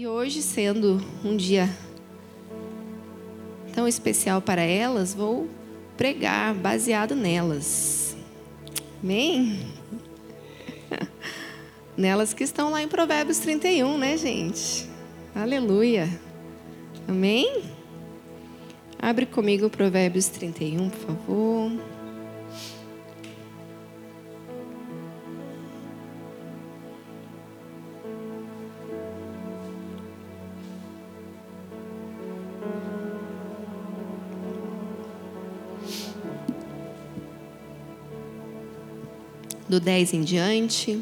E hoje, sendo um dia tão especial para elas, vou pregar baseado nelas. Amém? Nelas que estão lá em Provérbios 31, né, gente? Aleluia. Amém? Abre comigo Provérbios 31, por favor. Do 10 em diante.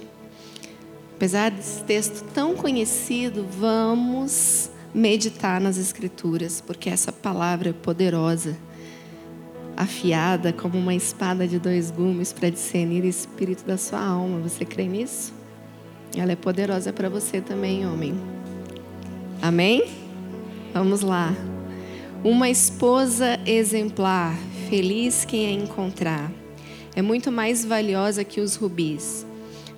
Apesar desse texto tão conhecido, vamos meditar nas Escrituras, porque essa palavra é poderosa, afiada como uma espada de dois gumes para discernir o espírito da sua alma. Você crê nisso? Ela é poderosa para você também, homem. Amém? Vamos lá. Uma esposa exemplar, feliz quem a encontrar é muito mais valiosa que os rubis.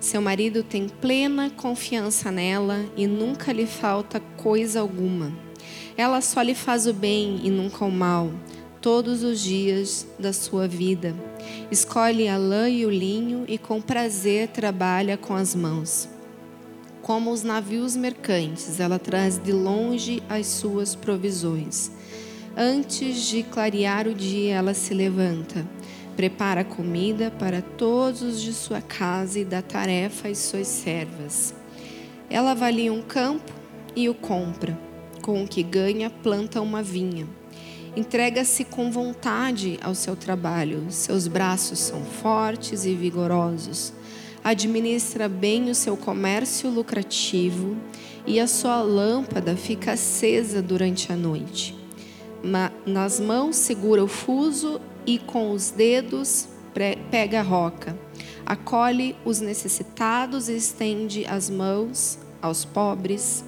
Seu marido tem plena confiança nela e nunca lhe falta coisa alguma. Ela só lhe faz o bem e nunca o mal, todos os dias da sua vida. Escolhe a lã e o linho e com prazer trabalha com as mãos. Como os navios mercantes, ela traz de longe as suas provisões. Antes de clarear o dia, ela se levanta Prepara comida para todos os de sua casa e dá tarefa às suas servas. Ela avalia um campo e o compra. Com o que ganha, planta uma vinha. Entrega-se com vontade ao seu trabalho. Seus braços são fortes e vigorosos. Administra bem o seu comércio lucrativo e a sua lâmpada fica acesa durante a noite. Nas mãos segura o fuso e com os dedos pega a roca. Acolhe os necessitados e estende as mãos aos pobres.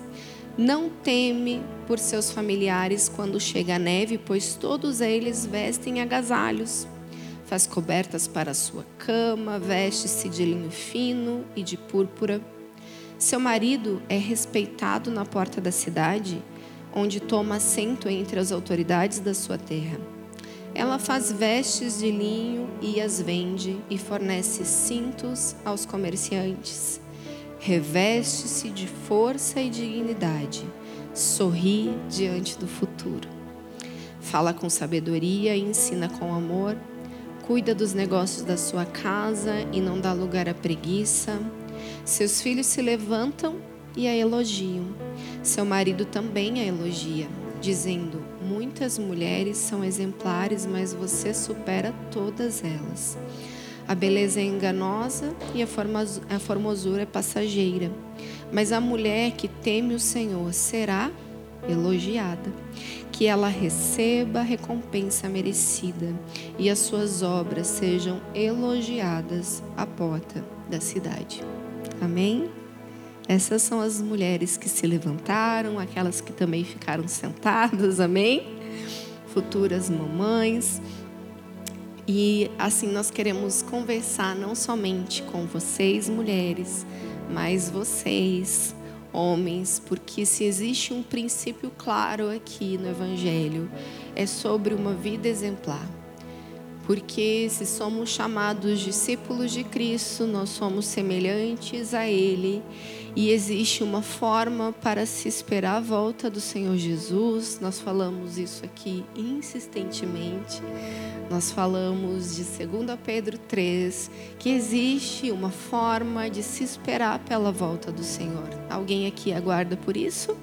Não teme por seus familiares quando chega a neve, pois todos eles vestem agasalhos. Faz cobertas para sua cama, veste-se de linho fino e de púrpura. Seu marido é respeitado na porta da cidade, onde toma assento entre as autoridades da sua terra. Ela faz vestes de linho e as vende, e fornece cintos aos comerciantes. Reveste-se de força e dignidade, sorri diante do futuro. Fala com sabedoria e ensina com amor. Cuida dos negócios da sua casa e não dá lugar à preguiça. Seus filhos se levantam e a elogiam. Seu marido também a elogia dizendo: Muitas mulheres são exemplares, mas você supera todas elas. A beleza é enganosa e a formosura é passageira, mas a mulher que teme o Senhor será elogiada. Que ela receba a recompensa merecida e as suas obras sejam elogiadas à porta da cidade. Amém? Essas são as mulheres que se levantaram, aquelas que também ficaram sentadas, amém? Futuras mamães. E assim nós queremos conversar não somente com vocês, mulheres, mas vocês, homens, porque se existe um princípio claro aqui no Evangelho, é sobre uma vida exemplar. Porque se somos chamados discípulos de Cristo, nós somos semelhantes a Ele e existe uma forma para se esperar a volta do Senhor Jesus. Nós falamos isso aqui insistentemente. Nós falamos de 2 Pedro 3, que existe uma forma de se esperar pela volta do Senhor. Alguém aqui aguarda por isso?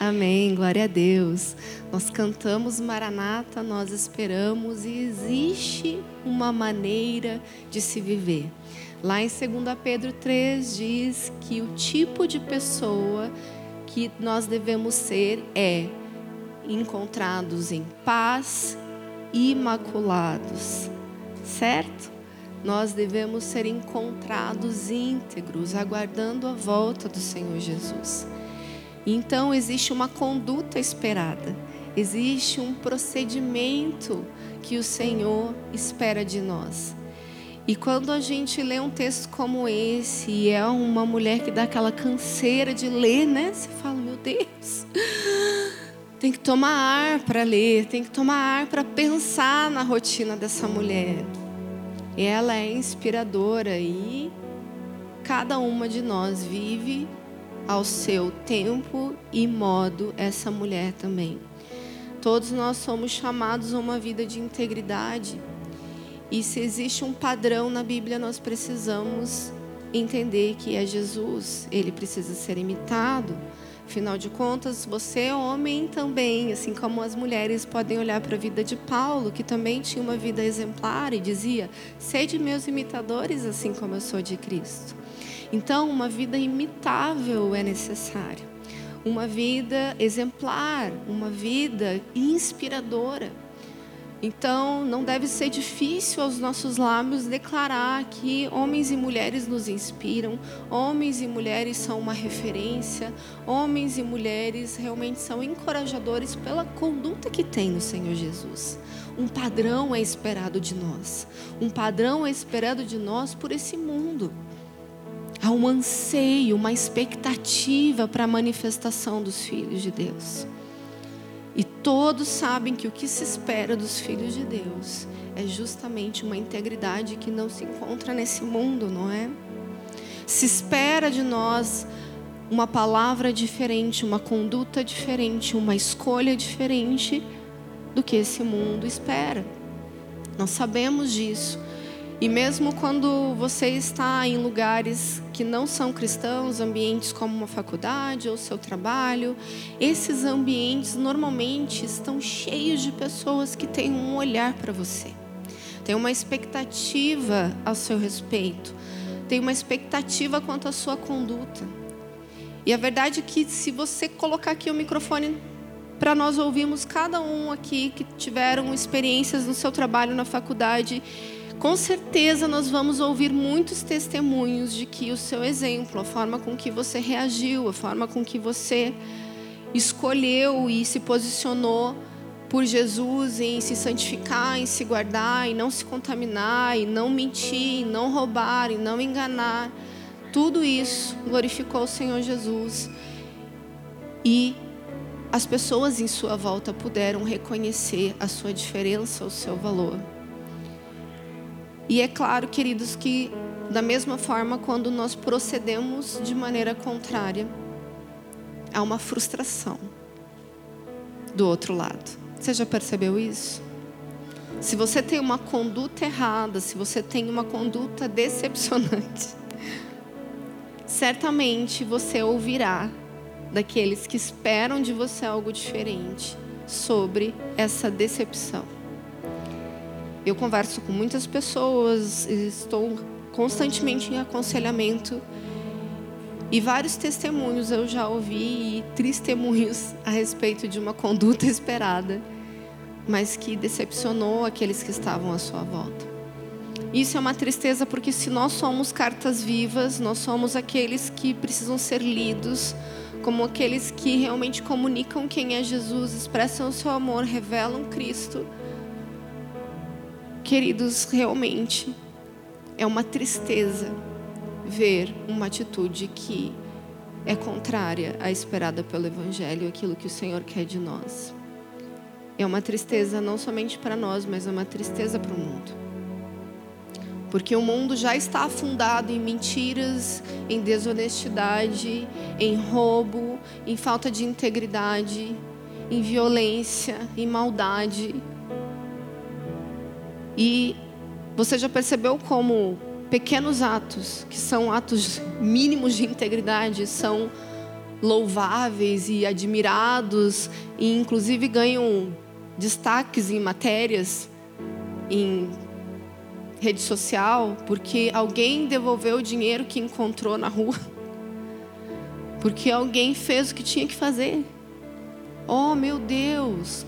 Amém, glória a Deus. Nós cantamos Maranata, nós esperamos e existe uma maneira de se viver. Lá em 2 Pedro 3 diz que o tipo de pessoa que nós devemos ser é encontrados em paz, imaculados, certo? Nós devemos ser encontrados íntegros, aguardando a volta do Senhor Jesus. Então existe uma conduta esperada, existe um procedimento que o Senhor espera de nós. E quando a gente lê um texto como esse, e é uma mulher que dá aquela canseira de ler, né? Você fala, meu Deus. Tem que tomar ar para ler, tem que tomar ar para pensar na rotina dessa mulher. E ela é inspiradora e cada uma de nós vive ao seu tempo e modo essa mulher também. Todos nós somos chamados a uma vida de integridade. E se existe um padrão na Bíblia, nós precisamos entender que é Jesus, ele precisa ser imitado. Afinal de contas, você é homem também, assim como as mulheres podem olhar para a vida de Paulo, que também tinha uma vida exemplar e dizia: Sede meus imitadores, assim como eu sou de Cristo. Então, uma vida imitável é necessária, uma vida exemplar, uma vida inspiradora. Então, não deve ser difícil aos nossos lábios declarar que homens e mulheres nos inspiram, homens e mulheres são uma referência, homens e mulheres realmente são encorajadores pela conduta que tem no Senhor Jesus. Um padrão é esperado de nós, um padrão é esperado de nós por esse mundo. Há um anseio, uma expectativa para a manifestação dos filhos de Deus. E todos sabem que o que se espera dos filhos de Deus é justamente uma integridade que não se encontra nesse mundo, não é? Se espera de nós uma palavra diferente, uma conduta diferente, uma escolha diferente do que esse mundo espera. Nós sabemos disso. E mesmo quando você está em lugares que não são cristãos, ambientes como uma faculdade ou seu trabalho, esses ambientes normalmente estão cheios de pessoas que têm um olhar para você, têm uma expectativa ao seu respeito, têm uma expectativa quanto à sua conduta. E a verdade é que se você colocar aqui o microfone para nós ouvirmos cada um aqui que tiveram experiências no seu trabalho na faculdade, com certeza nós vamos ouvir muitos testemunhos de que o seu exemplo, a forma com que você reagiu, a forma com que você escolheu e se posicionou por Jesus em se santificar, em se guardar, em não se contaminar, em não mentir, em não roubar, em não enganar. Tudo isso glorificou o Senhor Jesus. E as pessoas em sua volta puderam reconhecer a sua diferença, o seu valor. E é claro, queridos, que da mesma forma, quando nós procedemos de maneira contrária, há uma frustração do outro lado. Você já percebeu isso? Se você tem uma conduta errada, se você tem uma conduta decepcionante, certamente você ouvirá daqueles que esperam de você algo diferente sobre essa decepção. Eu converso com muitas pessoas, estou constantemente em aconselhamento. E vários testemunhos eu já ouvi, e testemunhos a respeito de uma conduta esperada, mas que decepcionou aqueles que estavam à sua volta. Isso é uma tristeza porque se nós somos cartas vivas, nós somos aqueles que precisam ser lidos, como aqueles que realmente comunicam quem é Jesus, expressam o seu amor, revelam Cristo Queridos, realmente é uma tristeza ver uma atitude que é contrária à esperada pelo Evangelho, aquilo que o Senhor quer de nós. É uma tristeza não somente para nós, mas é uma tristeza para o mundo. Porque o mundo já está afundado em mentiras, em desonestidade, em roubo, em falta de integridade, em violência, em maldade. E você já percebeu como pequenos atos, que são atos mínimos de integridade, são louváveis e admirados e inclusive ganham destaques em matérias em rede social, porque alguém devolveu o dinheiro que encontrou na rua. Porque alguém fez o que tinha que fazer. Oh, meu Deus,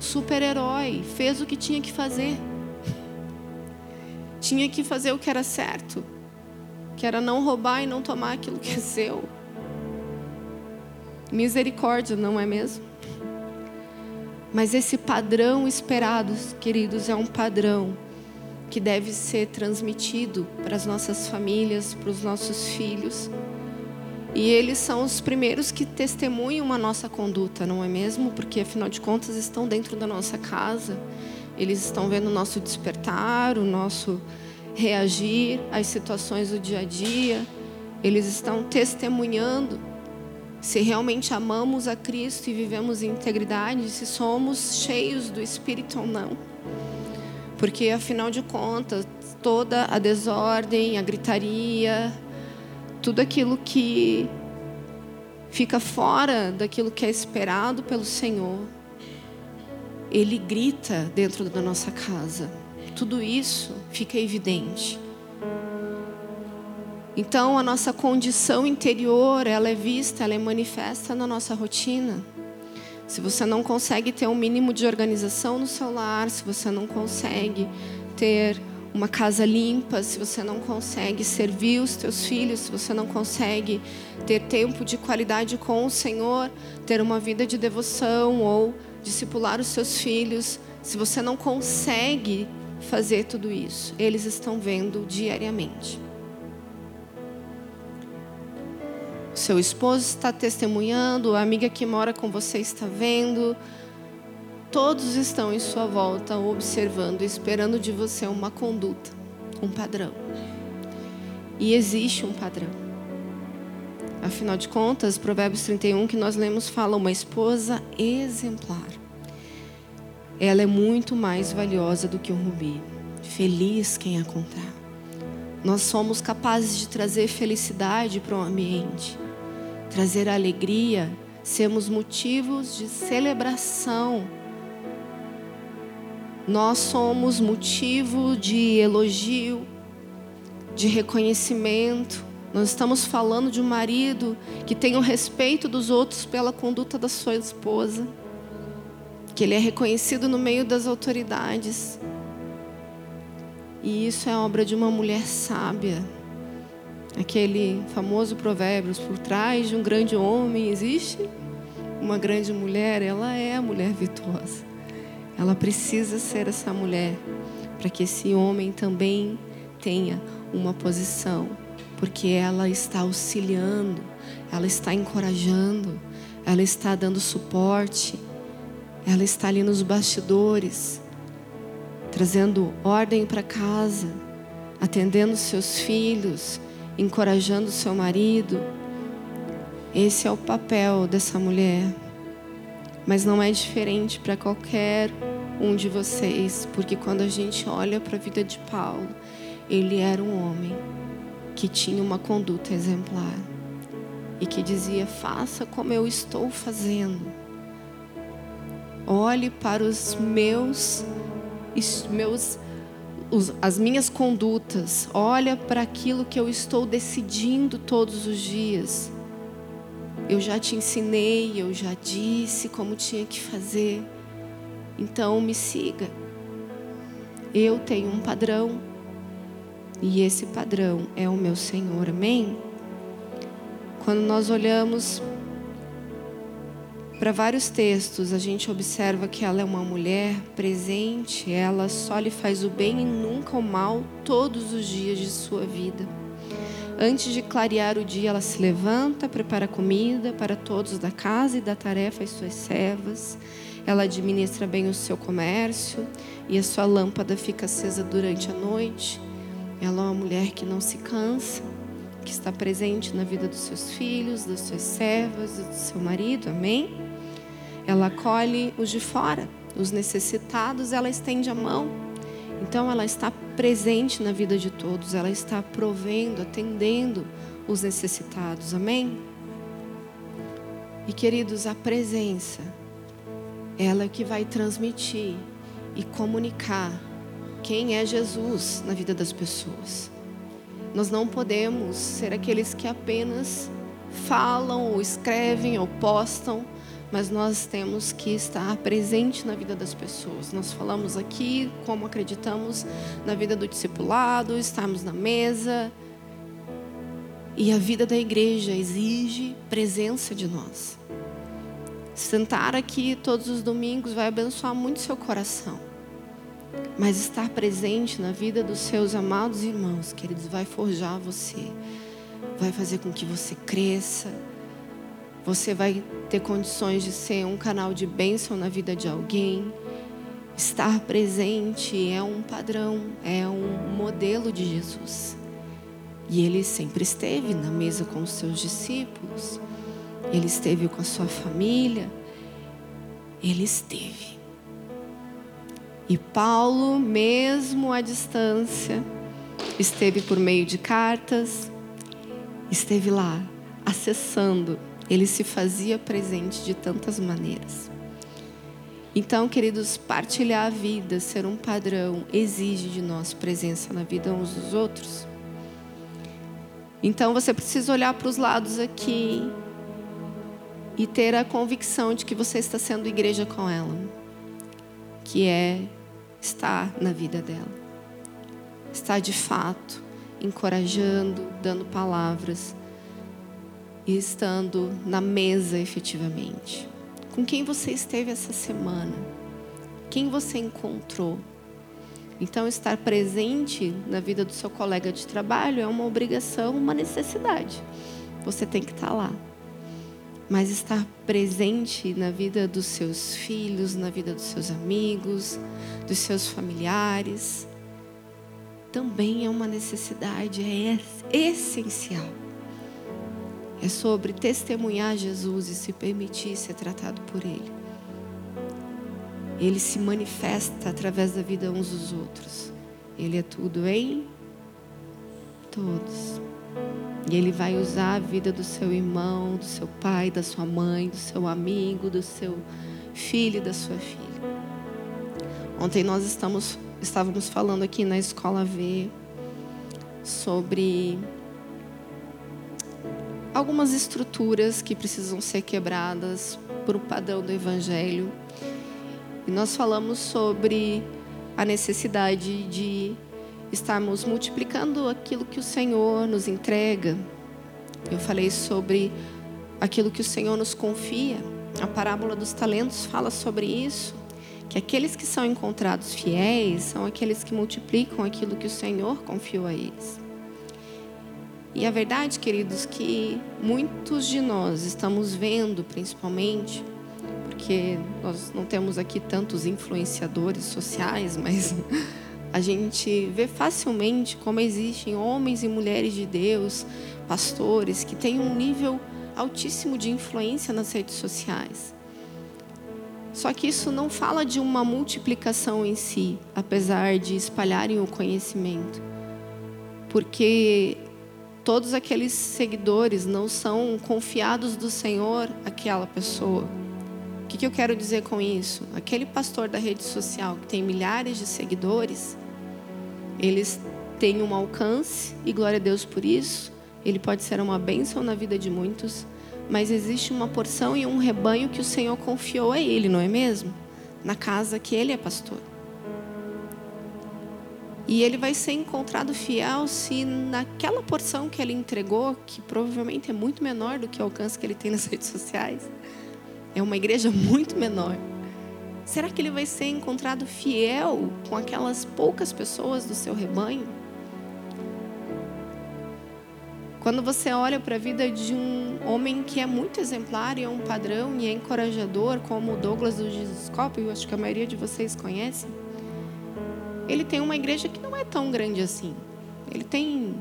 super-herói, fez o que tinha que fazer tinha que fazer o que era certo, que era não roubar e não tomar aquilo que é seu. Misericórdia, não é mesmo? Mas esse padrão esperado, queridos, é um padrão que deve ser transmitido para as nossas famílias, para os nossos filhos. E eles são os primeiros que testemunham a nossa conduta, não é mesmo? Porque afinal de contas estão dentro da nossa casa. Eles estão vendo o nosso despertar, o nosso reagir às situações do dia a dia. Eles estão testemunhando se realmente amamos a Cristo e vivemos em integridade, se somos cheios do Espírito ou não. Porque afinal de contas, toda a desordem, a gritaria, tudo aquilo que fica fora daquilo que é esperado pelo Senhor, Ele grita dentro da nossa casa. Tudo isso fica evidente. Então, a nossa condição interior, ela é vista, ela é manifesta na nossa rotina. Se você não consegue ter um mínimo de organização no seu lar, se você não consegue ter uma casa limpa, se você não consegue servir os teus filhos, se você não consegue ter tempo de qualidade com o Senhor, ter uma vida de devoção ou discipular os seus filhos, se você não consegue fazer tudo isso, eles estão vendo diariamente. Seu esposo está testemunhando, a amiga que mora com você está vendo, Todos estão em sua volta observando, esperando de você uma conduta, um padrão. E existe um padrão. Afinal de contas, Provérbios 31 que nós lemos fala uma esposa exemplar. Ela é muito mais valiosa do que um rubi. Feliz quem a encontrar. Nós somos capazes de trazer felicidade para o ambiente, trazer alegria, sermos motivos de celebração nós somos motivo de elogio, de reconhecimento. Nós estamos falando de um marido que tem o respeito dos outros pela conduta da sua esposa, que ele é reconhecido no meio das autoridades. E isso é obra de uma mulher sábia. Aquele famoso provérbio: por trás de um grande homem existe uma grande mulher, ela é a mulher virtuosa. Ela precisa ser essa mulher para que esse homem também tenha uma posição, porque ela está auxiliando, ela está encorajando, ela está dando suporte, ela está ali nos bastidores, trazendo ordem para casa, atendendo seus filhos, encorajando seu marido. Esse é o papel dessa mulher mas não é diferente para qualquer um de vocês, porque quando a gente olha para a vida de Paulo, ele era um homem que tinha uma conduta exemplar e que dizia: faça como eu estou fazendo. Olhe para os meus, meus os, as minhas condutas, olha para aquilo que eu estou decidindo todos os dias. Eu já te ensinei, eu já disse como tinha que fazer. Então me siga. Eu tenho um padrão. E esse padrão é o meu Senhor. Amém? Quando nós olhamos para vários textos, a gente observa que ela é uma mulher presente, ela só lhe faz o bem e nunca o mal todos os dias de sua vida. Antes de clarear o dia, ela se levanta, prepara comida para todos da casa e dá tarefa às suas servas. Ela administra bem o seu comércio e a sua lâmpada fica acesa durante a noite. Ela é uma mulher que não se cansa, que está presente na vida dos seus filhos, das suas servas, do seu marido. Amém? Ela acolhe os de fora, os necessitados, ela estende a mão então ela está presente na vida de todos, ela está provendo, atendendo os necessitados. Amém? E queridos, a presença, ela é que vai transmitir e comunicar quem é Jesus na vida das pessoas. Nós não podemos ser aqueles que apenas falam ou escrevem ou postam mas nós temos que estar presente na vida das pessoas. Nós falamos aqui como acreditamos na vida do discipulado, estamos na mesa. E a vida da igreja exige presença de nós. Sentar aqui todos os domingos vai abençoar muito seu coração. Mas estar presente na vida dos seus amados irmãos, queridos, vai forjar você vai fazer com que você cresça. Você vai ter condições de ser um canal de bênção na vida de alguém. Estar presente é um padrão, é um modelo de Jesus. E ele sempre esteve na mesa com os seus discípulos, ele esteve com a sua família, ele esteve. E Paulo, mesmo à distância, esteve por meio de cartas, esteve lá, acessando, ele se fazia presente de tantas maneiras. Então, queridos, partilhar a vida, ser um padrão, exige de nós presença na vida uns dos outros. Então, você precisa olhar para os lados aqui e ter a convicção de que você está sendo igreja com ela, que é estar na vida dela, estar de fato encorajando, dando palavras e estando na mesa efetivamente. Com quem você esteve essa semana? Quem você encontrou? Então, estar presente na vida do seu colega de trabalho é uma obrigação, uma necessidade. Você tem que estar lá. Mas estar presente na vida dos seus filhos, na vida dos seus amigos, dos seus familiares, também é uma necessidade, é essencial. É sobre testemunhar Jesus e se permitir ser tratado por Ele. Ele se manifesta através da vida uns dos outros. Ele é tudo em todos. E Ele vai usar a vida do seu irmão, do seu pai, da sua mãe, do seu amigo, do seu filho e da sua filha. Ontem nós estamos, estávamos falando aqui na escola V sobre algumas estruturas que precisam ser quebradas por o padrão do Evangelho. E nós falamos sobre a necessidade de estarmos multiplicando aquilo que o Senhor nos entrega. Eu falei sobre aquilo que o Senhor nos confia. A parábola dos talentos fala sobre isso. Que aqueles que são encontrados fiéis são aqueles que multiplicam aquilo que o Senhor confiou a eles. E a verdade, queridos, que muitos de nós estamos vendo, principalmente, porque nós não temos aqui tantos influenciadores sociais, mas a gente vê facilmente como existem homens e mulheres de Deus, pastores, que têm um nível altíssimo de influência nas redes sociais. Só que isso não fala de uma multiplicação em si, apesar de espalharem o conhecimento. Porque todos aqueles seguidores não são confiados do Senhor aquela pessoa. O que, que eu quero dizer com isso? Aquele pastor da rede social que tem milhares de seguidores, eles têm um alcance, e glória a Deus por isso, ele pode ser uma bênção na vida de muitos, mas existe uma porção e um rebanho que o Senhor confiou a ele, não é mesmo? Na casa que ele é pastor. E ele vai ser encontrado fiel se naquela porção que ele entregou, que provavelmente é muito menor do que o alcance que ele tem nas redes sociais, é uma igreja muito menor. Será que ele vai ser encontrado fiel com aquelas poucas pessoas do seu rebanho? Quando você olha para a vida de um homem que é muito exemplar e é um padrão e é encorajador, como o Douglas do Giscópio, eu acho que a maioria de vocês conhece, ele tem uma igreja que não é tão grande assim. Ele tem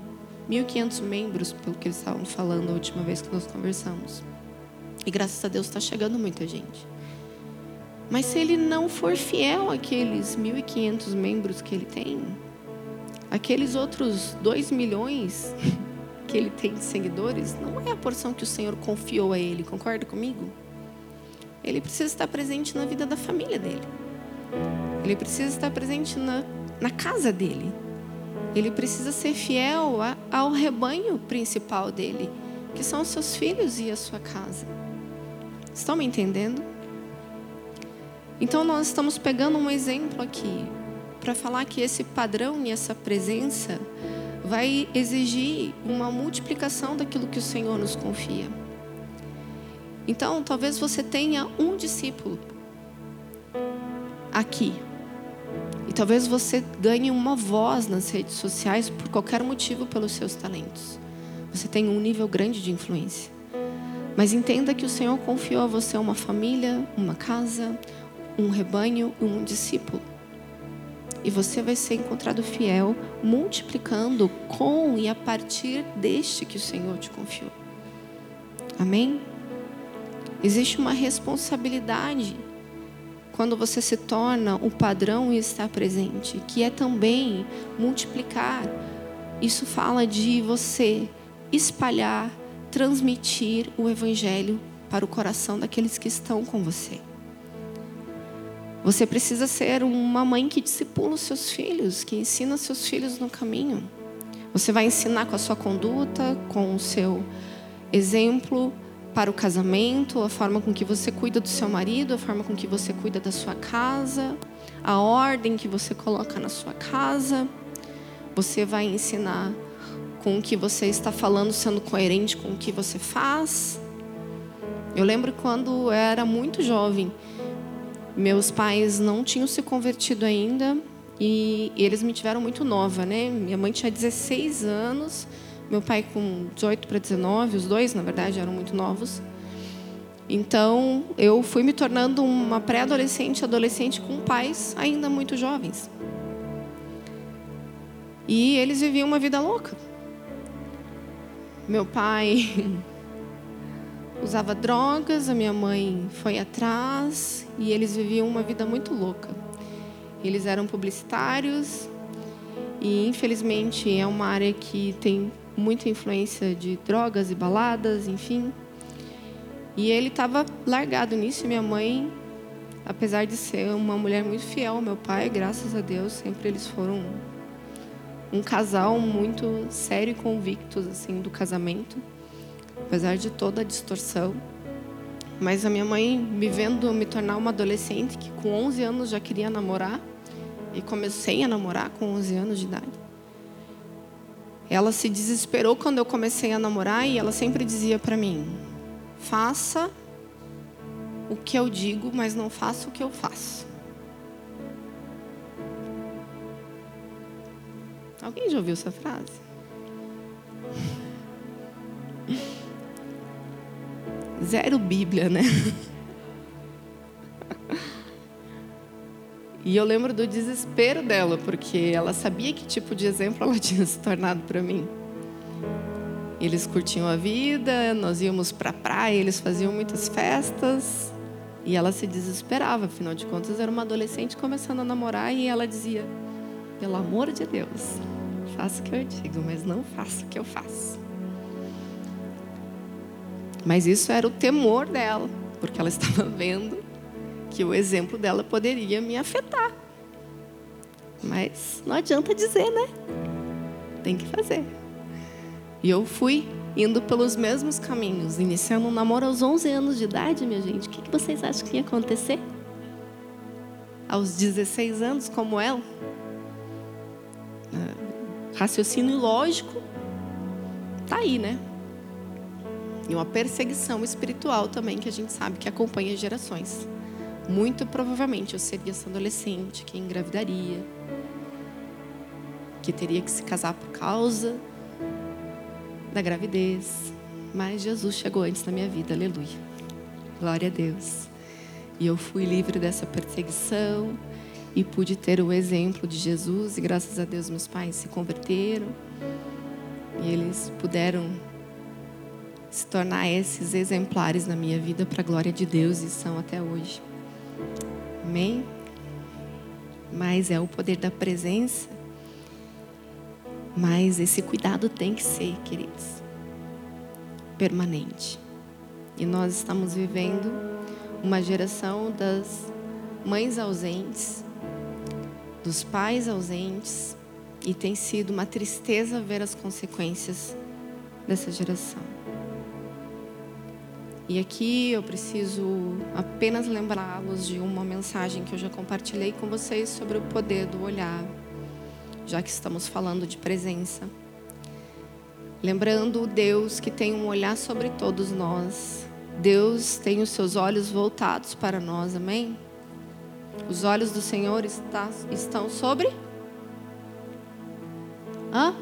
1.500 membros, pelo que eles estavam falando a última vez que nós conversamos. E graças a Deus está chegando muita gente. Mas se ele não for fiel àqueles 1.500 membros que ele tem, aqueles outros 2 milhões que ele tem de seguidores, não é a porção que o Senhor confiou a ele, concorda comigo? Ele precisa estar presente na vida da família dele. Ele precisa estar presente na, na casa dele. Ele precisa ser fiel a, ao rebanho principal dele, que são os seus filhos e a sua casa. Estão me entendendo? Então, nós estamos pegando um exemplo aqui para falar que esse padrão e essa presença vai exigir uma multiplicação daquilo que o Senhor nos confia. Então, talvez você tenha um discípulo aqui, e talvez você ganhe uma voz nas redes sociais por qualquer motivo pelos seus talentos. Você tem um nível grande de influência. Mas entenda que o Senhor confiou a você uma família, uma casa, um rebanho e um discípulo. E você vai ser encontrado fiel, multiplicando com e a partir deste que o Senhor te confiou. Amém? Existe uma responsabilidade quando você se torna o padrão e está presente, que é também multiplicar. Isso fala de você espalhar, transmitir o evangelho para o coração daqueles que estão com você. Você precisa ser uma mãe que discipula os seus filhos, que ensina seus filhos no caminho. Você vai ensinar com a sua conduta, com o seu exemplo para o casamento, a forma com que você cuida do seu marido, a forma com que você cuida da sua casa, a ordem que você coloca na sua casa. Você vai ensinar com o que você está falando, sendo coerente com o que você faz. Eu lembro quando era muito jovem, meus pais não tinham se convertido ainda e eles me tiveram muito nova, né? Minha mãe tinha 16 anos, meu pai com 18 para 19, os dois, na verdade, eram muito novos. Então, eu fui me tornando uma pré-adolescente, adolescente com pais ainda muito jovens. E eles viviam uma vida louca. Meu pai usava drogas, a minha mãe foi atrás e eles viviam uma vida muito louca. Eles eram publicitários e infelizmente é uma área que tem muita influência de drogas e baladas, enfim. E ele estava largado nisso minha mãe, apesar de ser uma mulher muito fiel ao meu pai, graças a Deus, sempre eles foram um casal muito sério e convictos assim do casamento apesar de toda a distorção. Mas a minha mãe, me vendo me tornar uma adolescente que com 11 anos já queria namorar, e comecei a namorar com 11 anos de idade. Ela se desesperou quando eu comecei a namorar e ela sempre dizia para mim: faça o que eu digo, mas não faça o que eu faço. Alguém já ouviu essa frase? Zero Bíblia, né? E eu lembro do desespero dela, porque ela sabia que tipo de exemplo ela tinha se tornado para mim. Eles curtiam a vida, nós íamos para a praia, eles faziam muitas festas. E ela se desesperava, afinal de contas era uma adolescente começando a namorar e ela dizia: "Pelo amor de Deus, faça o que eu digo, mas não faça o que eu faço". Mas isso era o temor dela, porque ela estava vendo que o exemplo dela poderia me afetar. Mas não adianta dizer, né? Tem que fazer. E eu fui indo pelos mesmos caminhos, iniciando um namoro aos 11 anos de idade, minha gente. O que vocês acham que ia acontecer? Aos 16 anos, como ela? Raciocínio lógico, tá aí, né? E uma perseguição espiritual também, que a gente sabe que acompanha gerações. Muito provavelmente eu seria essa adolescente que engravidaria, que teria que se casar por causa da gravidez. Mas Jesus chegou antes na minha vida, aleluia. Glória a Deus. E eu fui livre dessa perseguição e pude ter o exemplo de Jesus. E graças a Deus, meus pais se converteram e eles puderam se tornar esses exemplares na minha vida para a glória de Deus e são até hoje. Amém? Mas é o poder da presença. Mas esse cuidado tem que ser, queridos, permanente. E nós estamos vivendo uma geração das mães ausentes, dos pais ausentes, e tem sido uma tristeza ver as consequências dessa geração. E aqui eu preciso apenas lembrá-los de uma mensagem que eu já compartilhei com vocês sobre o poder do olhar, já que estamos falando de presença. Lembrando o Deus que tem um olhar sobre todos nós. Deus tem os seus olhos voltados para nós, amém? Os olhos do Senhor está, estão sobre? Hã?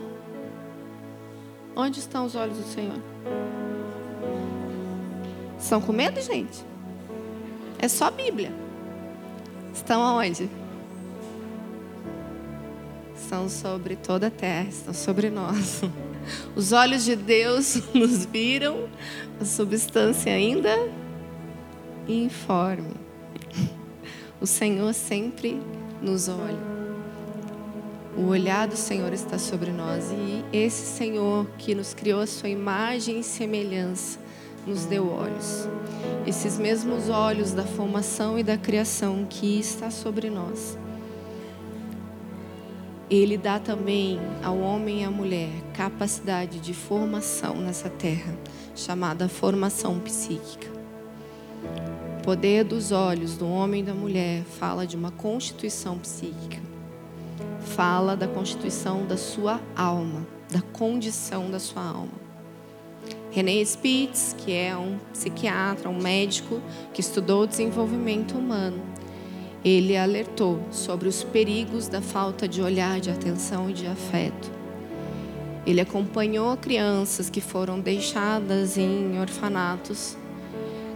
Onde estão os olhos do Senhor? Estão com medo, gente? É só Bíblia. Estão aonde? Estão sobre toda a terra, estão sobre nós. Os olhos de Deus nos viram, a substância ainda informe. O Senhor sempre nos olha. O olhar do Senhor está sobre nós e esse Senhor que nos criou a sua imagem e semelhança nos deu olhos. Esses mesmos olhos da formação e da criação que está sobre nós. Ele dá também ao homem e à mulher capacidade de formação nessa terra, chamada formação psíquica. Poder dos olhos do homem e da mulher fala de uma constituição psíquica. Fala da constituição da sua alma, da condição da sua alma. René Spitz, que é um psiquiatra, um médico que estudou o desenvolvimento humano, ele alertou sobre os perigos da falta de olhar, de atenção e de afeto. Ele acompanhou crianças que foram deixadas em orfanatos,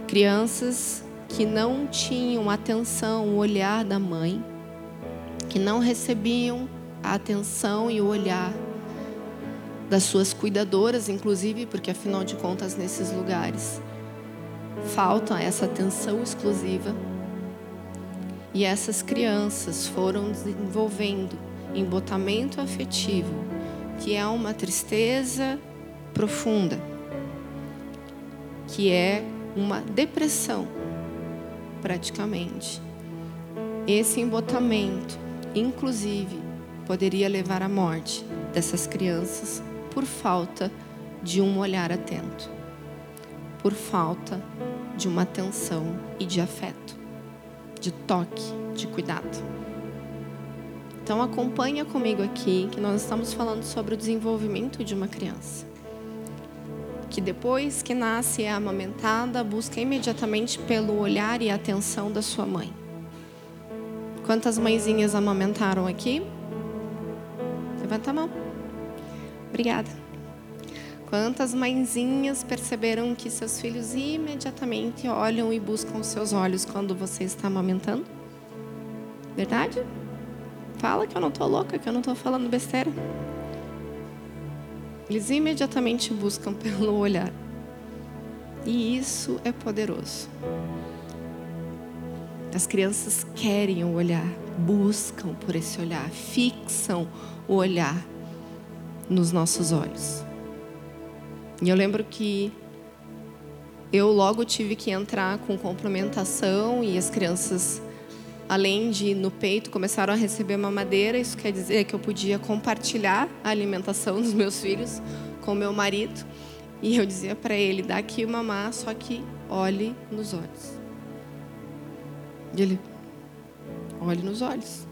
crianças que não tinham atenção, o olhar da mãe, que não recebiam a atenção e o olhar das suas cuidadoras, inclusive, porque afinal de contas, nesses lugares falta essa atenção exclusiva. E essas crianças foram desenvolvendo embotamento afetivo, que é uma tristeza profunda, que é uma depressão, praticamente. Esse embotamento, inclusive, poderia levar à morte dessas crianças por falta de um olhar atento, por falta de uma atenção e de afeto, de toque, de cuidado. Então acompanha comigo aqui que nós estamos falando sobre o desenvolvimento de uma criança. Que depois que nasce é amamentada, busca imediatamente pelo olhar e atenção da sua mãe. Quantas mãezinhas amamentaram aqui? Levanta a mão. Obrigada. Quantas mãezinhas perceberam que seus filhos imediatamente olham e buscam seus olhos quando você está amamentando? Verdade? Fala que eu não estou louca, que eu não estou falando besteira. Eles imediatamente buscam pelo olhar. E isso é poderoso. As crianças querem o olhar, buscam por esse olhar, fixam o olhar nos nossos olhos. E eu lembro que eu logo tive que entrar com complementação e as crianças, além de no peito, começaram a receber mamadeira. Isso quer dizer que eu podia compartilhar a alimentação dos meus filhos com meu marido. E eu dizia para ele: dá aqui mamar, só que olhe nos olhos. E ele, olhe nos olhos.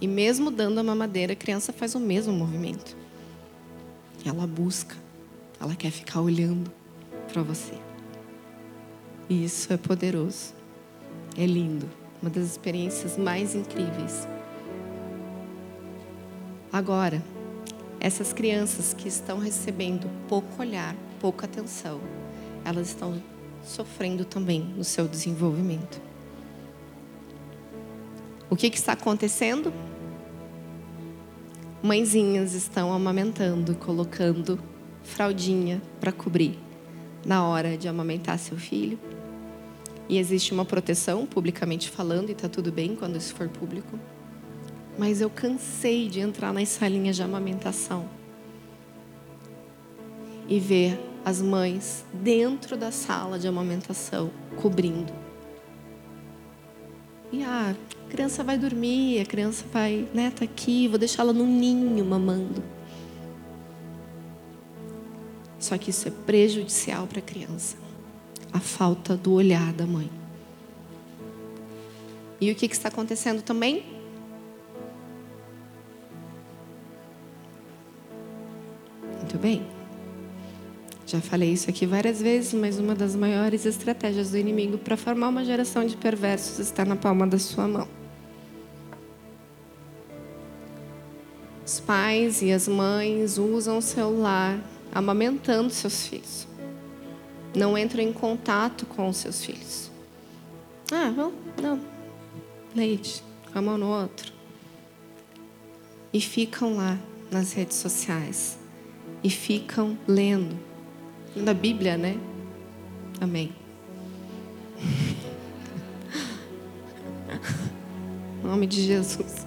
E mesmo dando a mamadeira, a criança faz o mesmo movimento. Ela busca, ela quer ficar olhando para você. E isso é poderoso, é lindo, uma das experiências mais incríveis. Agora, essas crianças que estão recebendo pouco olhar, pouca atenção, elas estão sofrendo também no seu desenvolvimento. O que, que está acontecendo? mãezinhas estão amamentando, colocando fraldinha para cobrir na hora de amamentar seu filho. E existe uma proteção, publicamente falando, e está tudo bem quando isso for público. Mas eu cansei de entrar nas salinhas de amamentação e ver as mães dentro da sala de amamentação cobrindo. E ah, criança vai dormir, a criança vai, né, tá aqui, vou deixar ela no ninho mamando. Só que isso é prejudicial para a criança. A falta do olhar da mãe. E o que, que está acontecendo também? Muito bem. Já falei isso aqui várias vezes, mas uma das maiores estratégias do inimigo para formar uma geração de perversos está na palma da sua mão. Os pais e as mães usam o celular amamentando seus filhos. Não entram em contato com os seus filhos. Ah, não, não. Leite, com a mão no outro. E ficam lá nas redes sociais. E ficam lendo. Na Bíblia, né? Amém. Em nome de Jesus.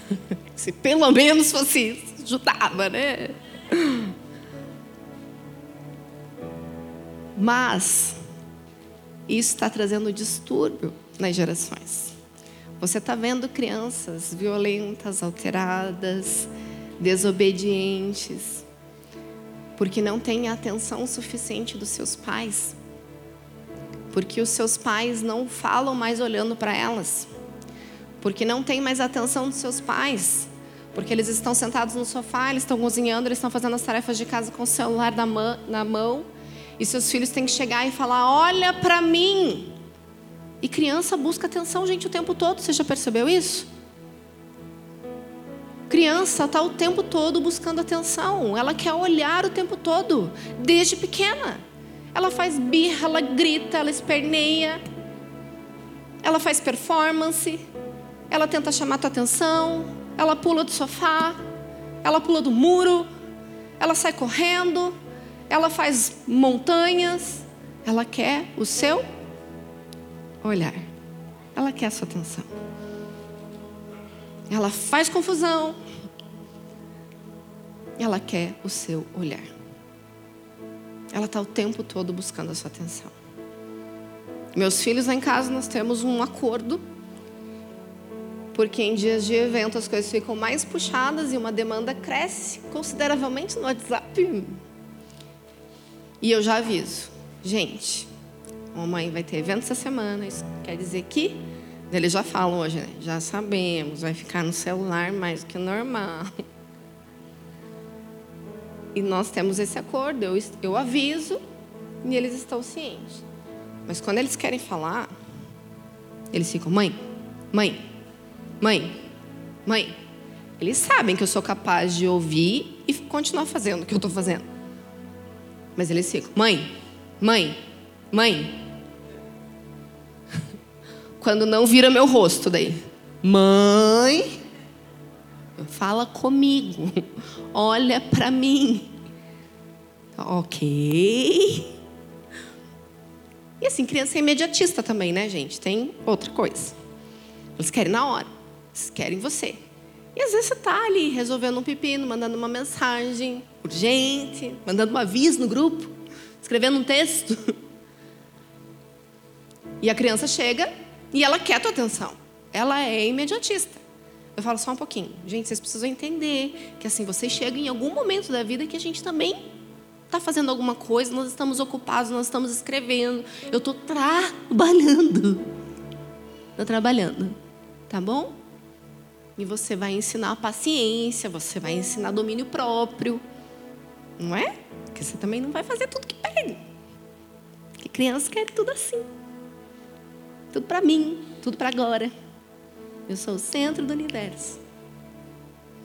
Se pelo menos fosse isso, ajudava, né? Mas isso está trazendo distúrbio nas gerações. Você está vendo crianças violentas, alteradas, desobedientes, porque não têm a atenção suficiente dos seus pais, porque os seus pais não falam mais olhando para elas, porque não tem mais atenção dos seus pais, porque eles estão sentados no sofá, eles estão cozinhando, eles estão fazendo as tarefas de casa com o celular na mão e seus filhos têm que chegar e falar: Olha para mim. E criança busca atenção, gente, o tempo todo. Você já percebeu isso? Criança está o tempo todo buscando atenção. Ela quer olhar o tempo todo, desde pequena. Ela faz birra, ela grita, ela esperneia. Ela faz performance. Ela tenta chamar tua atenção. Ela pula do sofá. Ela pula do muro. Ela sai correndo ela faz montanhas, ela quer o seu olhar, ela quer a sua atenção. Ela faz confusão, ela quer o seu olhar. Ela está o tempo todo buscando a sua atenção. Meus filhos lá em casa, nós temos um acordo, porque em dias de evento as coisas ficam mais puxadas e uma demanda cresce consideravelmente no WhatsApp. E eu já aviso, gente, mamãe vai ter evento essa semana, isso quer dizer que eles já falam hoje, né? já sabemos, vai ficar no celular mais do que normal. E nós temos esse acordo, eu, eu aviso e eles estão cientes. Mas quando eles querem falar, eles ficam, mãe, mãe, mãe, mãe. Eles sabem que eu sou capaz de ouvir e continuar fazendo o que eu estou fazendo. Mas eles ficam: mãe, mãe, mãe. Quando não vira meu rosto, daí, mãe, fala comigo, olha para mim. Ok. E assim, criança é imediatista também, né, gente? Tem outra coisa. Eles querem na hora. Eles querem você. E às vezes você está ali resolvendo um pepino, mandando uma mensagem urgente, mandando um aviso no grupo, escrevendo um texto. E a criança chega e ela quer tua atenção. Ela é imediatista. Eu falo só um pouquinho. Gente, vocês precisam entender que assim, vocês chegam em algum momento da vida que a gente também está fazendo alguma coisa, nós estamos ocupados, nós estamos escrevendo. Eu estou trabalhando. Estou trabalhando. Tá bom? E você vai ensinar paciência, você vai ensinar domínio próprio. Não é? Porque você também não vai fazer tudo que pede. Porque criança quer tudo assim. Tudo para mim, tudo para agora. Eu sou o centro do universo.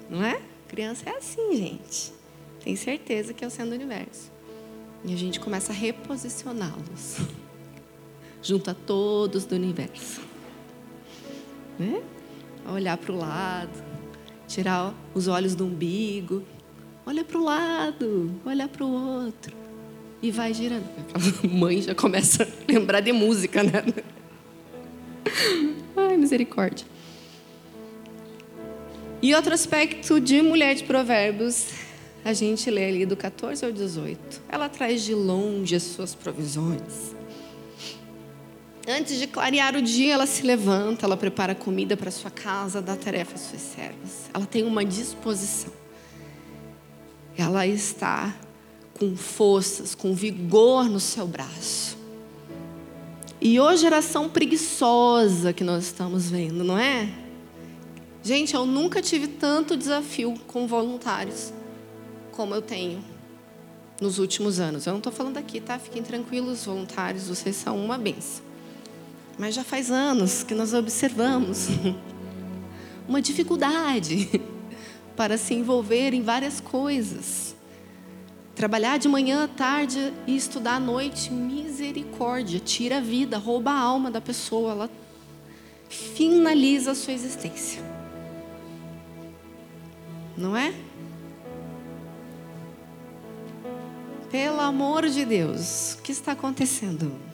Não é? Criança é assim, gente. Tem certeza que é o centro do universo. E a gente começa a reposicioná-los junto a todos do universo. Né? Olhar para o lado, tirar os olhos do umbigo, olha para o lado, olha para o outro e vai girando. A mãe já começa a lembrar de música, né? Ai, misericórdia. E outro aspecto de mulher de provérbios, a gente lê ali do 14 ao 18. Ela traz de longe as suas provisões. Antes de clarear o dia, ela se levanta, ela prepara comida para sua casa, dá tarefa às suas servas. Ela tem uma disposição. Ela está com forças, com vigor no seu braço. E hoje geração preguiçosa que nós estamos vendo, não é? Gente, eu nunca tive tanto desafio com voluntários como eu tenho nos últimos anos. Eu não estou falando aqui, tá? Fiquem tranquilos, voluntários, vocês são uma benção. Mas já faz anos que nós observamos uma dificuldade para se envolver em várias coisas. Trabalhar de manhã, tarde e estudar à noite, misericórdia, tira a vida, rouba a alma da pessoa, ela finaliza a sua existência. Não é? Pelo amor de Deus, o que está acontecendo?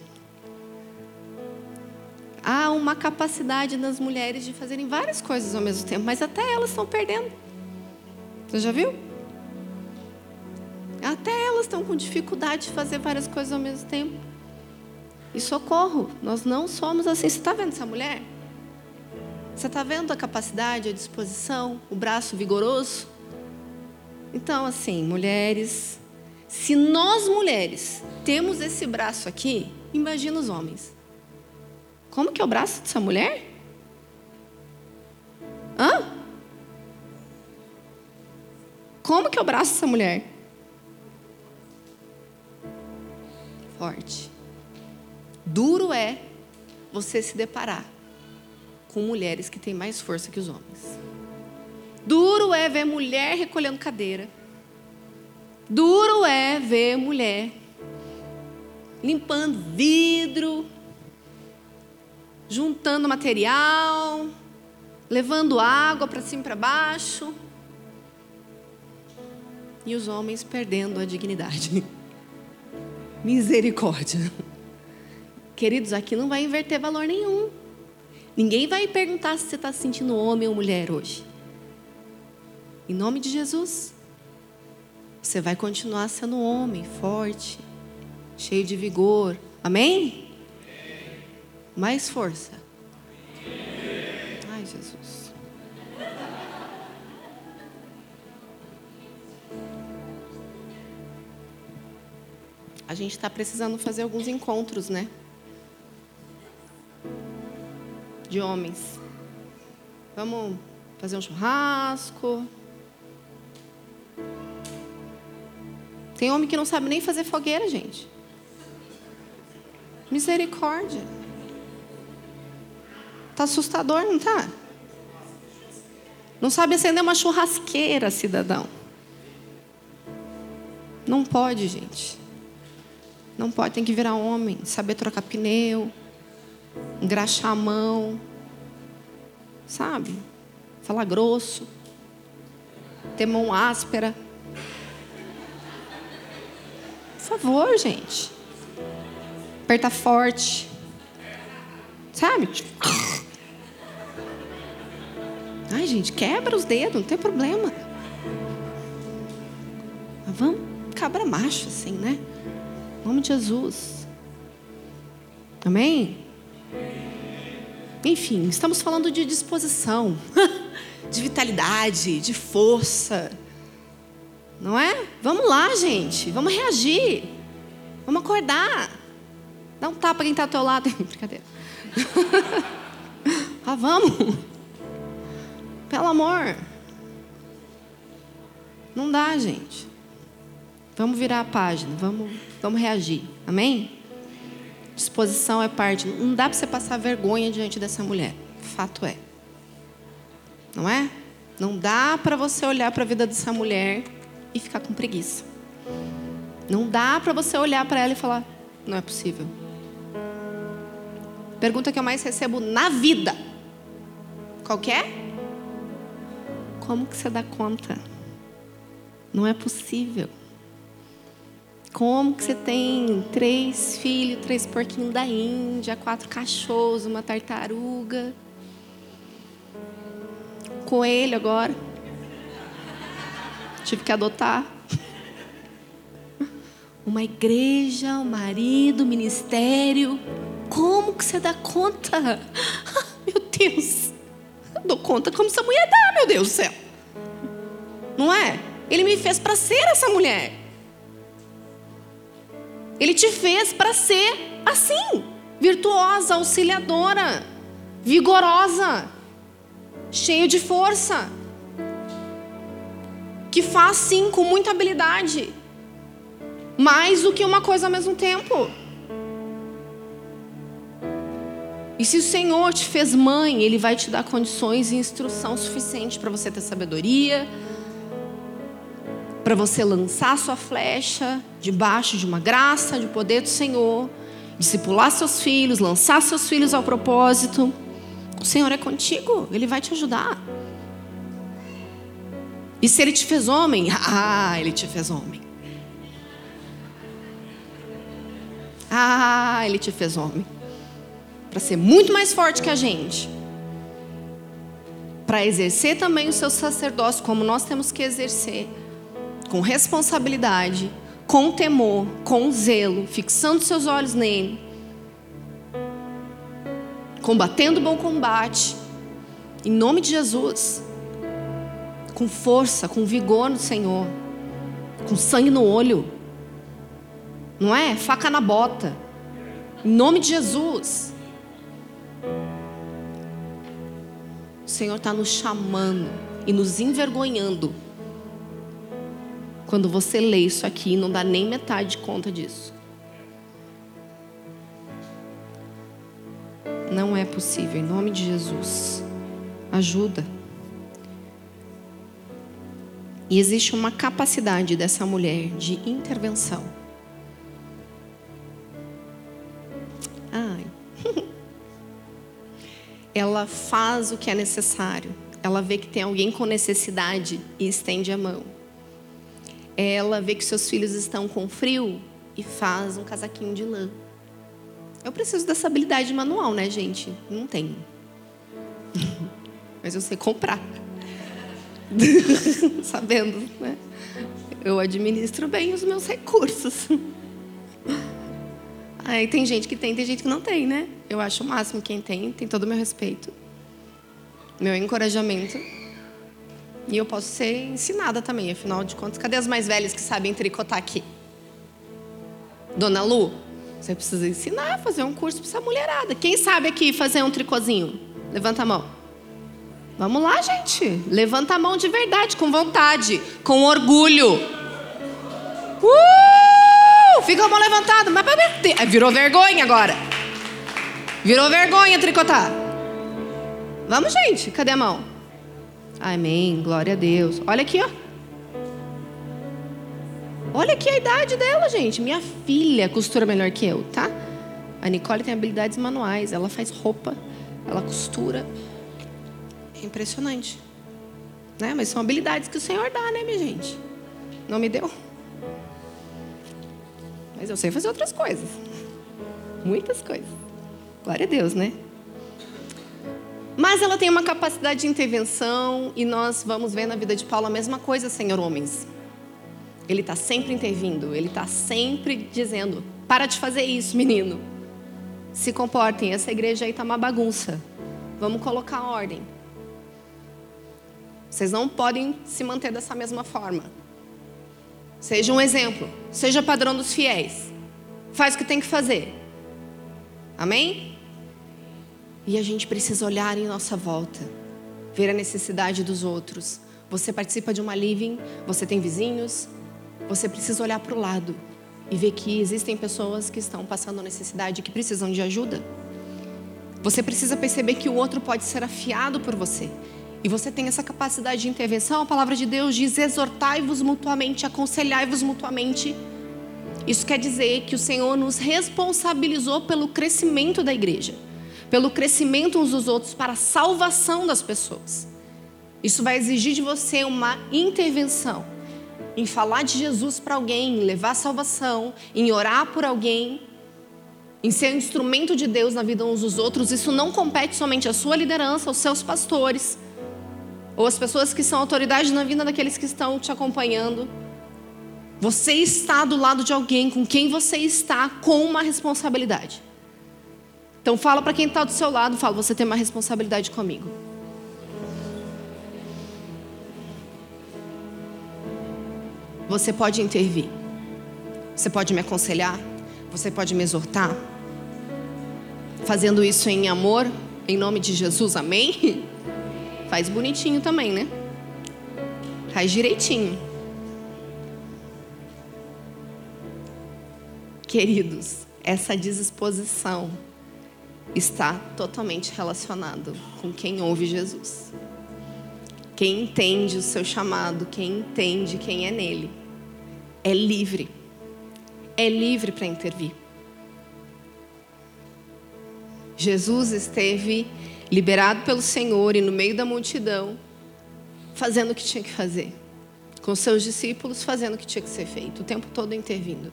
Há uma capacidade nas mulheres de fazerem várias coisas ao mesmo tempo, mas até elas estão perdendo. Você já viu? Até elas estão com dificuldade de fazer várias coisas ao mesmo tempo. E socorro, nós não somos assim. Você está vendo essa mulher? Você está vendo a capacidade, a disposição, o braço vigoroso? Então, assim, mulheres, se nós mulheres temos esse braço aqui, imagina os homens. Como que é o braço dessa mulher? Hã? Como que é o braço dessa mulher? Forte. Duro é você se deparar com mulheres que têm mais força que os homens. Duro é ver mulher recolhendo cadeira. Duro é ver mulher limpando vidro, juntando material, levando água para cima e para baixo. E os homens perdendo a dignidade. Misericórdia. Queridos, aqui não vai inverter valor nenhum. Ninguém vai perguntar se você está se sentindo homem ou mulher hoje. Em nome de Jesus, você vai continuar sendo homem, forte, cheio de vigor. Amém? Mais força. Ai, Jesus. A gente está precisando fazer alguns encontros, né? De homens. Vamos fazer um churrasco. Tem homem que não sabe nem fazer fogueira, gente. Misericórdia. Tá assustador, não tá? Não sabe acender uma churrasqueira, cidadão. Não pode, gente. Não pode, tem que virar homem, saber trocar pneu, engraxar a mão, sabe? Falar grosso, ter mão áspera. Por favor, gente. Aperta forte. Sabe? Ai, gente, quebra os dedos, não tem problema. Mas vamos cabra macho, assim, né? Nome de Jesus. Amém? Enfim, estamos falando de disposição, de vitalidade, de força. Não é? Vamos lá, gente. Vamos reagir. Vamos acordar. Dá um tapa quem está ao teu lado. Brincadeira. ah, vamos. Pelo amor. Não dá, gente. Vamos virar a página, vamos, vamos reagir. Amém? Disposição é parte. Não dá para você passar vergonha diante dessa mulher. Fato é. Não é? Não dá para você olhar para a vida dessa mulher e ficar com preguiça. Não dá para você olhar para ela e falar: não é possível. Pergunta que eu mais recebo na vida. Qual é? Como que você dá conta? Não é possível. Como que você tem três filhos, três porquinhos da Índia, quatro cachorros, uma tartaruga, coelho agora? Tive que adotar. Uma igreja, um marido, um ministério. Como que você dá conta? Meu Deus dou conta como essa mulher dá, meu Deus do céu. Não é? Ele me fez para ser essa mulher. Ele te fez para ser assim, virtuosa, auxiliadora, vigorosa, cheio de força, que faz sim com muita habilidade, mais do que uma coisa ao mesmo tempo. E se o Senhor te fez mãe, Ele vai te dar condições e instrução suficiente para você ter sabedoria, para você lançar sua flecha debaixo de uma graça, de poder do Senhor, discipular seus filhos, lançar seus filhos ao propósito. O Senhor é contigo, Ele vai te ajudar. E se Ele te fez homem? Ah, Ele te fez homem. Ah, Ele te fez homem. Para ser muito mais forte que a gente. Para exercer também o seu sacerdócio, como nós temos que exercer com responsabilidade, com temor, com zelo, fixando seus olhos nele, combatendo o bom combate, em nome de Jesus, com força, com vigor no Senhor, com sangue no olho, não é? Faca na bota, em nome de Jesus. O Senhor está nos chamando e nos envergonhando quando você lê isso aqui, não dá nem metade de conta disso. Não é possível, em nome de Jesus. Ajuda. E existe uma capacidade dessa mulher de intervenção. Ai. Ela faz o que é necessário. Ela vê que tem alguém com necessidade e estende a mão ela vê que seus filhos estão com frio e faz um casaquinho de lã. Eu preciso dessa habilidade manual, né, gente? Não tenho. Mas eu sei comprar. Sabendo, né? Eu administro bem os meus recursos. Aí tem gente que tem, tem gente que não tem, né? Eu acho o máximo quem tem, tem todo o meu respeito, meu encorajamento. E eu posso ser ensinada também, afinal de contas. Cadê as mais velhas que sabem tricotar aqui? Dona Lu, você precisa ensinar fazer um curso para essa mulherada. Quem sabe aqui fazer um tricôzinho? Levanta a mão. Vamos lá, gente. Levanta a mão de verdade, com vontade, com orgulho. Uh! Fica a mão levantada. Mas virou vergonha agora. Virou vergonha tricotar. Vamos, gente. Cadê a mão? Amém, glória a Deus. Olha aqui, ó. Olha aqui a idade dela, gente. Minha filha costura melhor que eu, tá? A Nicole tem habilidades manuais. Ela faz roupa, ela costura. É impressionante. Né? Mas são habilidades que o Senhor dá, né, minha gente? Não me deu. Mas eu sei fazer outras coisas. Muitas coisas. Glória a Deus, né? Mas ela tem uma capacidade de intervenção e nós vamos ver na vida de Paulo a mesma coisa, Senhor homens. Ele está sempre intervindo, ele está sempre dizendo: para de fazer isso, menino. Se comportem, essa igreja aí está uma bagunça. Vamos colocar ordem. Vocês não podem se manter dessa mesma forma. Seja um exemplo, seja padrão dos fiéis. Faz o que tem que fazer. Amém? E a gente precisa olhar em nossa volta, ver a necessidade dos outros. Você participa de uma living, você tem vizinhos, você precisa olhar para o lado e ver que existem pessoas que estão passando necessidade, que precisam de ajuda. Você precisa perceber que o outro pode ser afiado por você. E você tem essa capacidade de intervenção. A palavra de Deus diz: exortai-vos mutuamente, aconselhai-vos mutuamente. Isso quer dizer que o Senhor nos responsabilizou pelo crescimento da igreja pelo crescimento uns dos outros, para a salvação das pessoas. Isso vai exigir de você uma intervenção em falar de Jesus para alguém, em levar salvação, em orar por alguém, em ser um instrumento de Deus na vida uns dos outros. Isso não compete somente à sua liderança, aos seus pastores, ou às pessoas que são autoridade na vida daqueles que estão te acompanhando. Você está do lado de alguém com quem você está com uma responsabilidade. Então fala para quem está do seu lado, fala, você tem uma responsabilidade comigo. Você pode intervir. Você pode me aconselhar, você pode me exortar. Fazendo isso em amor, em nome de Jesus, amém? Faz bonitinho também, né? Faz direitinho. Queridos, essa disposição está totalmente relacionado com quem ouve Jesus. Quem entende o seu chamado, quem entende quem é nele, é livre. É livre para intervir. Jesus esteve liberado pelo Senhor e no meio da multidão, fazendo o que tinha que fazer. Com seus discípulos, fazendo o que tinha que ser feito, o tempo todo intervindo.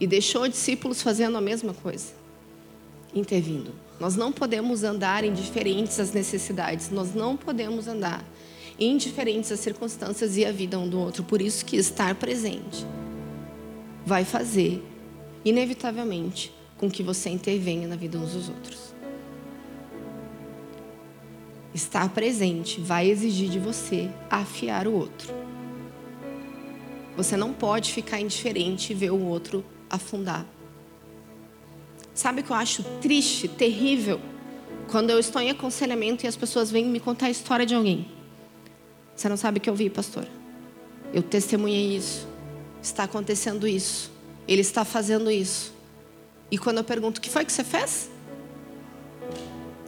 E deixou discípulos fazendo a mesma coisa, intervindo. Nós não podemos andar indiferentes às necessidades, nós não podemos andar indiferentes às circunstâncias e à vida um do outro. Por isso que estar presente vai fazer, inevitavelmente, com que você intervenha na vida uns dos outros. Estar presente vai exigir de você afiar o outro. Você não pode ficar indiferente e ver o outro afundar. Sabe o que eu acho triste, terrível? Quando eu estou em aconselhamento e as pessoas vêm me contar a história de alguém. Você não sabe o que eu vi, pastor. Eu testemunhei isso. Está acontecendo isso. Ele está fazendo isso. E quando eu pergunto, o que foi que você fez?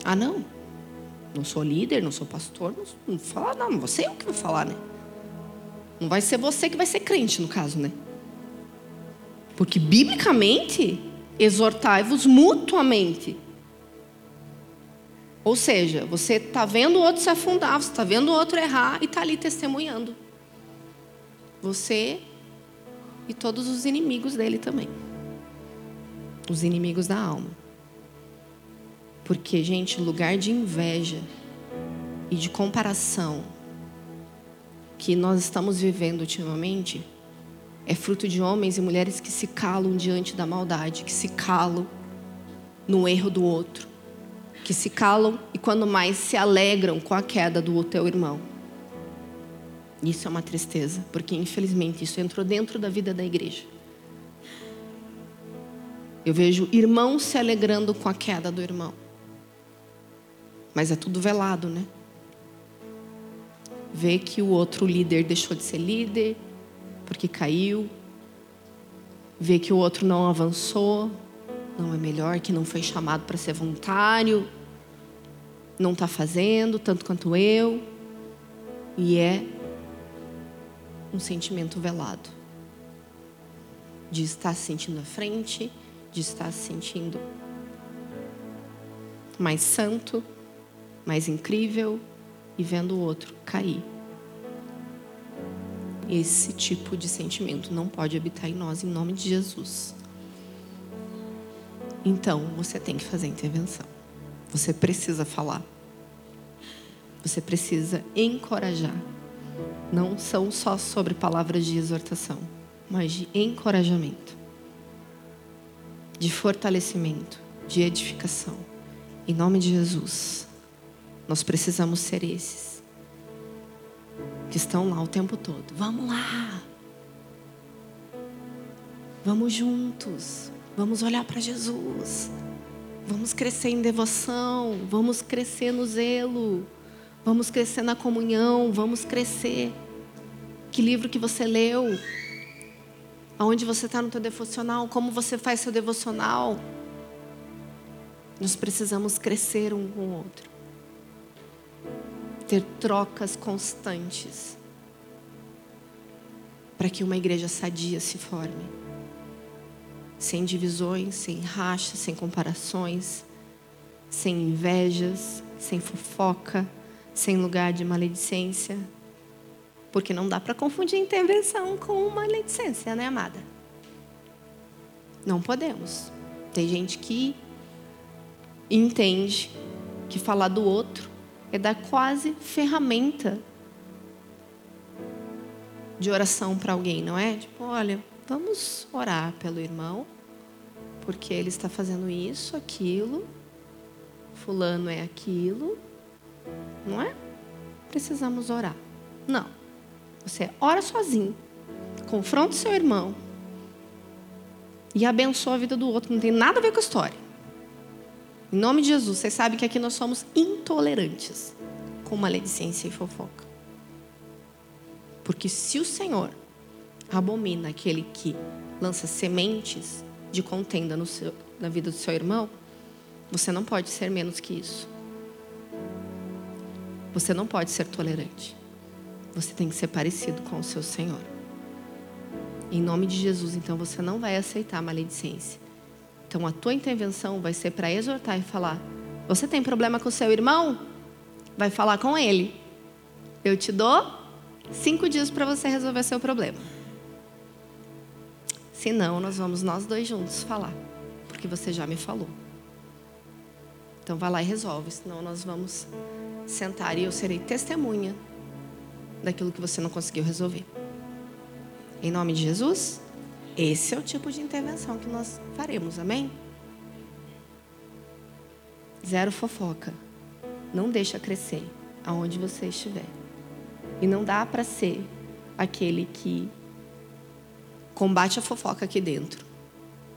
Ah, não. Não sou líder, não sou pastor, não, não vou falar, não. Você é o que vou falar, né? Não vai ser você que vai ser crente, no caso, né? Porque, biblicamente, exortai-vos mutuamente. Ou seja, você está vendo o outro se afundar, você está vendo o outro errar e está ali testemunhando. Você e todos os inimigos dele também. Os inimigos da alma. Porque, gente, lugar de inveja e de comparação que nós estamos vivendo ultimamente é fruto de homens e mulheres que se calam diante da maldade, que se calam no erro do outro, que se calam e quando mais se alegram com a queda do teu irmão. Isso é uma tristeza, porque infelizmente isso entrou dentro da vida da igreja. Eu vejo irmãos se alegrando com a queda do irmão. Mas é tudo velado, né? Vê que o outro líder deixou de ser líder, porque caiu, vê que o outro não avançou, não é melhor, que não foi chamado para ser voluntário, não está fazendo tanto quanto eu, e é um sentimento velado. De estar se sentindo à frente, de estar se sentindo mais santo, mais incrível e vendo o outro cair esse tipo de sentimento não pode habitar em nós, em nome de Jesus. Então, você tem que fazer intervenção. Você precisa falar. Você precisa encorajar. Não são só sobre palavras de exortação, mas de encorajamento, de fortalecimento, de edificação. Em nome de Jesus, nós precisamos ser esses que estão lá o tempo todo. Vamos lá. Vamos juntos. Vamos olhar para Jesus. Vamos crescer em devoção. Vamos crescer no zelo. Vamos crescer na comunhão. Vamos crescer. Que livro que você leu? Aonde você está no teu devocional? Como você faz seu devocional? Nós precisamos crescer um com o outro ter trocas constantes para que uma igreja sadia se forme. Sem divisões, sem rachas, sem comparações, sem invejas, sem fofoca, sem lugar de maledicência. Porque não dá para confundir intervenção com maledicência, né, amada? Não podemos. Tem gente que entende que falar do outro é dar quase ferramenta de oração para alguém, não é? Tipo, olha, vamos orar pelo irmão, porque ele está fazendo isso, aquilo, fulano é aquilo, não é? Precisamos orar. Não. Você ora sozinho, confronta seu irmão e abençoa a vida do outro. Não tem nada a ver com a história. Em nome de Jesus, vocês sabem que aqui nós somos intolerantes com maledicência e fofoca. Porque se o Senhor abomina aquele que lança sementes de contenda seu, na vida do seu irmão, você não pode ser menos que isso. Você não pode ser tolerante. Você tem que ser parecido com o seu Senhor. Em nome de Jesus, então você não vai aceitar a maledicência. Então a tua intervenção vai ser para exortar e falar: Você tem problema com o seu irmão? Vai falar com ele. Eu te dou cinco dias para você resolver seu problema. Se não, nós vamos nós dois juntos falar, porque você já me falou. Então vai lá e resolve, senão nós vamos sentar e eu serei testemunha daquilo que você não conseguiu resolver. Em nome de Jesus, esse é o tipo de intervenção que nós faremos, amém? Zero fofoca. Não deixa crescer aonde você estiver. E não dá para ser aquele que combate a fofoca aqui dentro,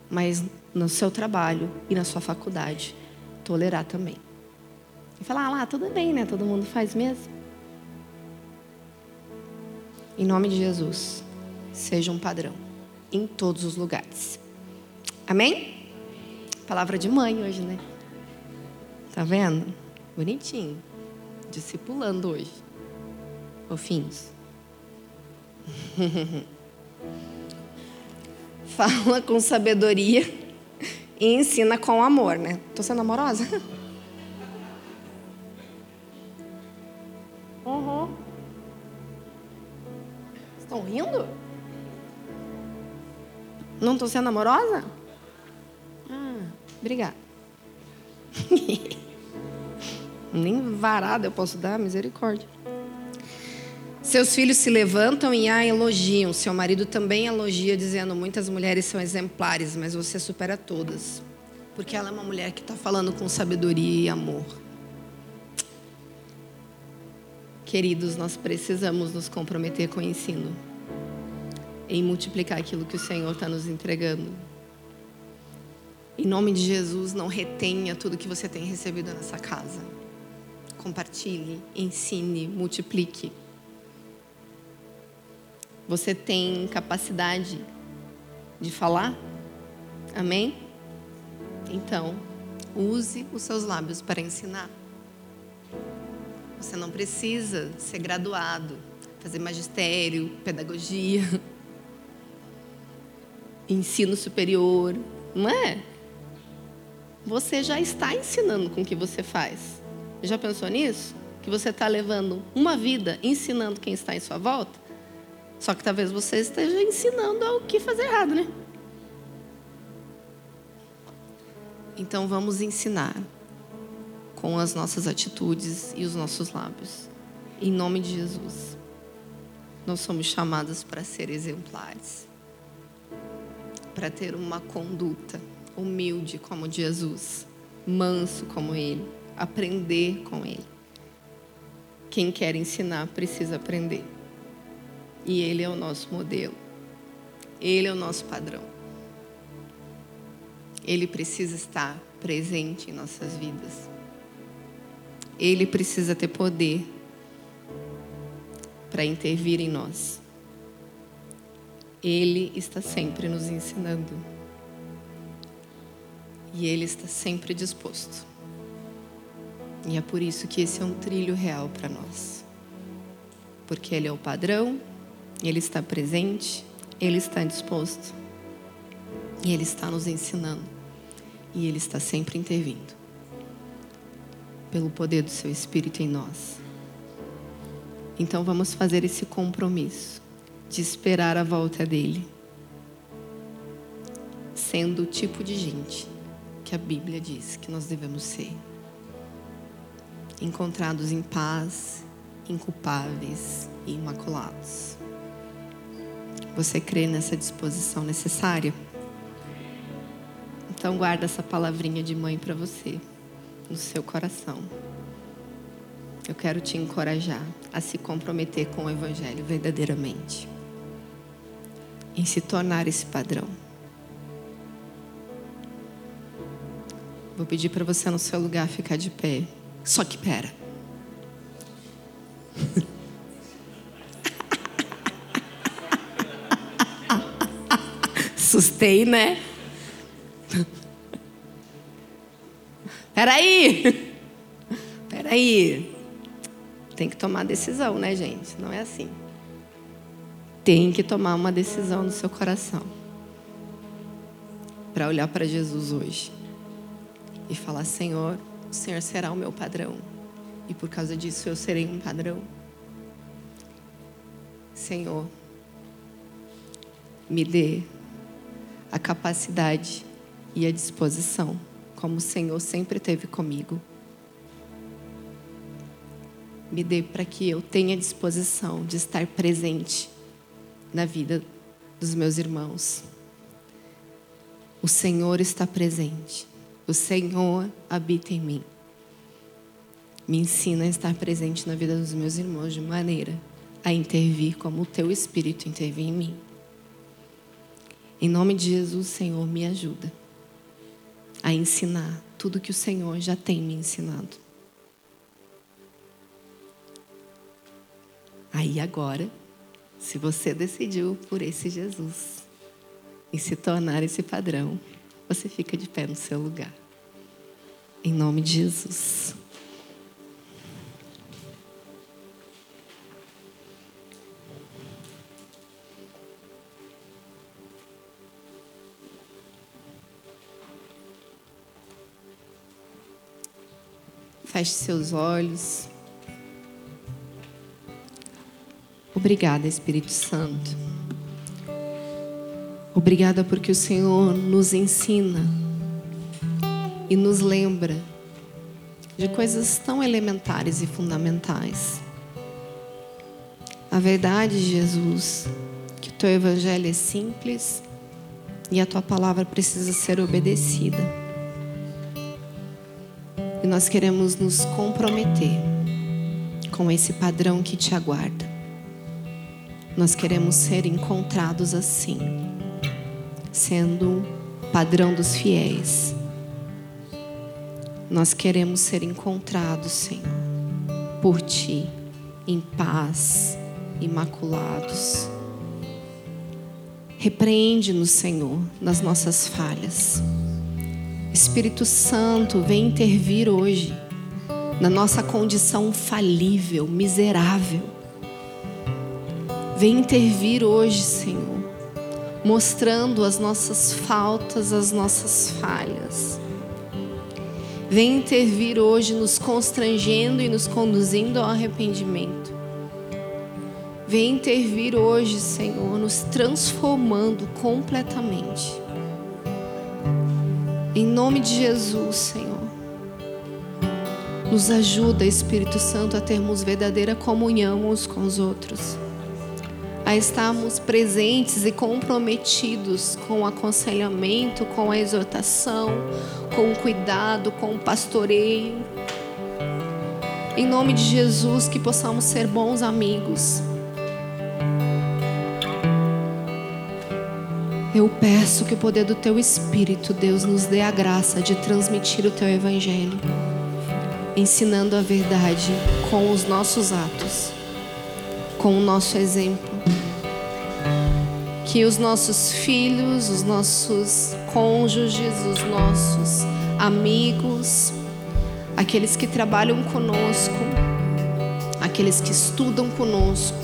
mas no seu trabalho e na sua faculdade, tolerar também. E falar, ah lá, tudo bem, né? Todo mundo faz mesmo. Em nome de Jesus, seja um padrão em todos os lugares. Amém? Palavra de mãe hoje, né? Tá vendo? Bonitinho. Discipulando hoje. Fofinhos. Fala com sabedoria e ensina com amor, né? Tô sendo amorosa? Uhum. Estão rindo? Não estou sendo amorosa? Ah, obrigada. Nem varada eu posso dar, misericórdia. Seus filhos se levantam e a elogiam. Seu marido também elogia, dizendo: Muitas mulheres são exemplares, mas você supera todas. Porque ela é uma mulher que está falando com sabedoria e amor. Queridos, nós precisamos nos comprometer com o ensino em multiplicar aquilo que o Senhor está nos entregando. Em nome de Jesus, não retenha tudo que você tem recebido nessa casa. Compartilhe, ensine, multiplique. Você tem capacidade de falar? Amém? Então, use os seus lábios para ensinar. Você não precisa ser graduado, fazer magistério, pedagogia ensino superior, não é? Você já está ensinando com o que você faz. Já pensou nisso? Que você está levando uma vida ensinando quem está em sua volta? Só que talvez você esteja ensinando o que fazer errado, né? Então vamos ensinar com as nossas atitudes e os nossos lábios. Em nome de Jesus. Nós somos chamados para ser exemplares para ter uma conduta humilde como Jesus, manso como Ele, aprender com Ele. Quem quer ensinar precisa aprender. E Ele é o nosso modelo. Ele é o nosso padrão. Ele precisa estar presente em nossas vidas. Ele precisa ter poder para intervir em nós. Ele está sempre nos ensinando. E Ele está sempre disposto. E é por isso que esse é um trilho real para nós. Porque Ele é o padrão, Ele está presente, Ele está disposto. E Ele está nos ensinando. E Ele está sempre intervindo. Pelo poder do Seu Espírito em nós. Então vamos fazer esse compromisso de esperar a volta dele, sendo o tipo de gente que a Bíblia diz que nós devemos ser. Encontrados em paz, inculpáveis e imaculados. Você crê nessa disposição necessária? Então guarda essa palavrinha de mãe para você no seu coração. Eu quero te encorajar a se comprometer com o evangelho verdadeiramente em se tornar esse padrão. Vou pedir para você no seu lugar ficar de pé. Só que pera. Sustei, né? Peraí. Peraí. tem que tomar decisão, né, gente? Não é assim. Tem que tomar uma decisão no seu coração. Para olhar para Jesus hoje e falar: Senhor, o Senhor será o meu padrão. E por causa disso eu serei um padrão. Senhor, me dê a capacidade e a disposição, como o Senhor sempre teve comigo. Me dê para que eu tenha disposição de estar presente na vida dos meus irmãos. O Senhor está presente. O Senhor habita em mim me ensina a estar presente na vida dos meus irmãos de maneira a intervir como o teu Espírito intervém em mim. Em nome de Jesus, Senhor, me ajuda a ensinar tudo que o Senhor já tem me ensinado. Aí agora, se você decidiu por esse Jesus e se tornar esse padrão, você fica de pé no seu lugar. Em nome de Jesus. Feche seus olhos. Obrigada, Espírito Santo. Obrigada porque o Senhor nos ensina e nos lembra de coisas tão elementares e fundamentais. A verdade, Jesus, que o teu evangelho é simples e a tua palavra precisa ser obedecida. E nós queremos nos comprometer com esse padrão que te aguarda. Nós queremos ser encontrados assim, sendo padrão dos fiéis. Nós queremos ser encontrados, Senhor, por ti, em paz, imaculados. Repreende-nos, Senhor, nas nossas falhas. Espírito Santo, vem intervir hoje na nossa condição falível, miserável. Vem intervir hoje, Senhor, mostrando as nossas faltas, as nossas falhas. Vem intervir hoje, nos constrangendo e nos conduzindo ao arrependimento. Vem intervir hoje, Senhor, nos transformando completamente. Em nome de Jesus, Senhor. Nos ajuda, Espírito Santo, a termos verdadeira comunhão uns com os outros. A estarmos presentes e comprometidos com o aconselhamento, com a exortação, com o cuidado, com o pastoreio. Em nome de Jesus, que possamos ser bons amigos Eu peço que o poder do Teu Espírito, Deus, nos dê a graça de transmitir o Teu Evangelho, ensinando a verdade com os nossos atos, com o nosso exemplo. Que os nossos filhos, os nossos cônjuges, os nossos amigos, aqueles que trabalham conosco, aqueles que estudam conosco,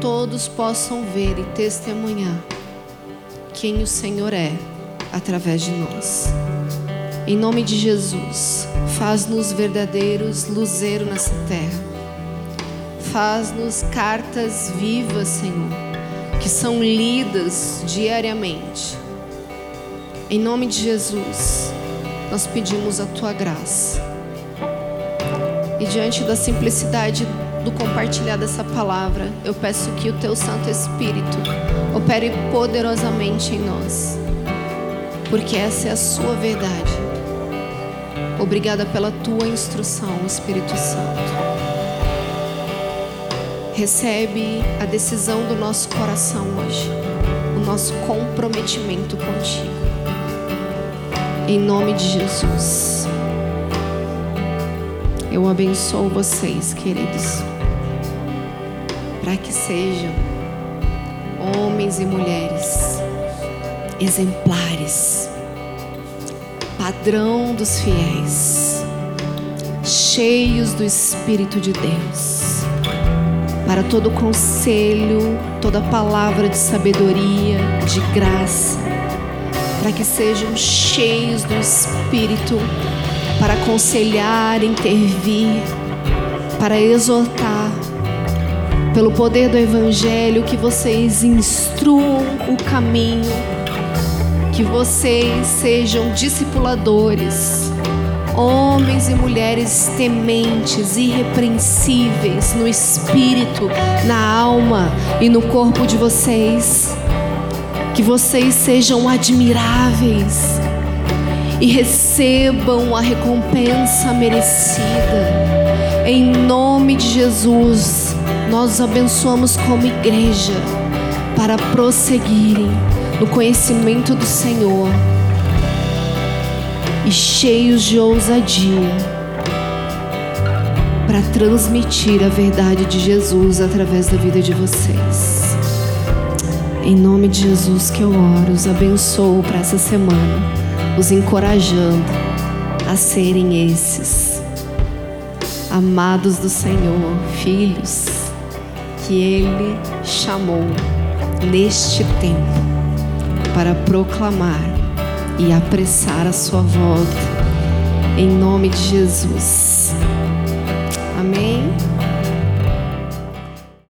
todos possam ver e testemunhar quem o Senhor é através de nós. Em nome de Jesus, faz-nos verdadeiros luzeiro nessa terra. Faz-nos cartas vivas, Senhor, que são lidas diariamente. Em nome de Jesus, nós pedimos a tua graça. E diante da simplicidade do compartilhar dessa palavra, eu peço que o teu Santo Espírito opere poderosamente em nós, porque essa é a sua verdade. Obrigada pela tua instrução, Espírito Santo. Recebe a decisão do nosso coração hoje, o nosso comprometimento contigo. Em nome de Jesus. Eu abençoo vocês, queridos, para que sejam homens e mulheres exemplares, padrão dos fiéis, cheios do Espírito de Deus. Para todo conselho, toda palavra de sabedoria, de graça, para que sejam cheios do Espírito para aconselhar, intervir, para exortar. Pelo poder do Evangelho, que vocês instruam o caminho, que vocês sejam discipuladores, homens e mulheres tementes, irrepreensíveis no espírito, na alma e no corpo de vocês. Que vocês sejam admiráveis e recebam a recompensa merecida. Em nome de Jesus, nós os abençoamos como igreja para prosseguirem no conhecimento do Senhor e cheios de ousadia para transmitir a verdade de Jesus através da vida de vocês. Em nome de Jesus que eu oro, os abençoo para essa semana os encorajando a serem esses amados do Senhor, filhos que Ele chamou neste tempo para proclamar e apressar a sua volta, em nome de Jesus.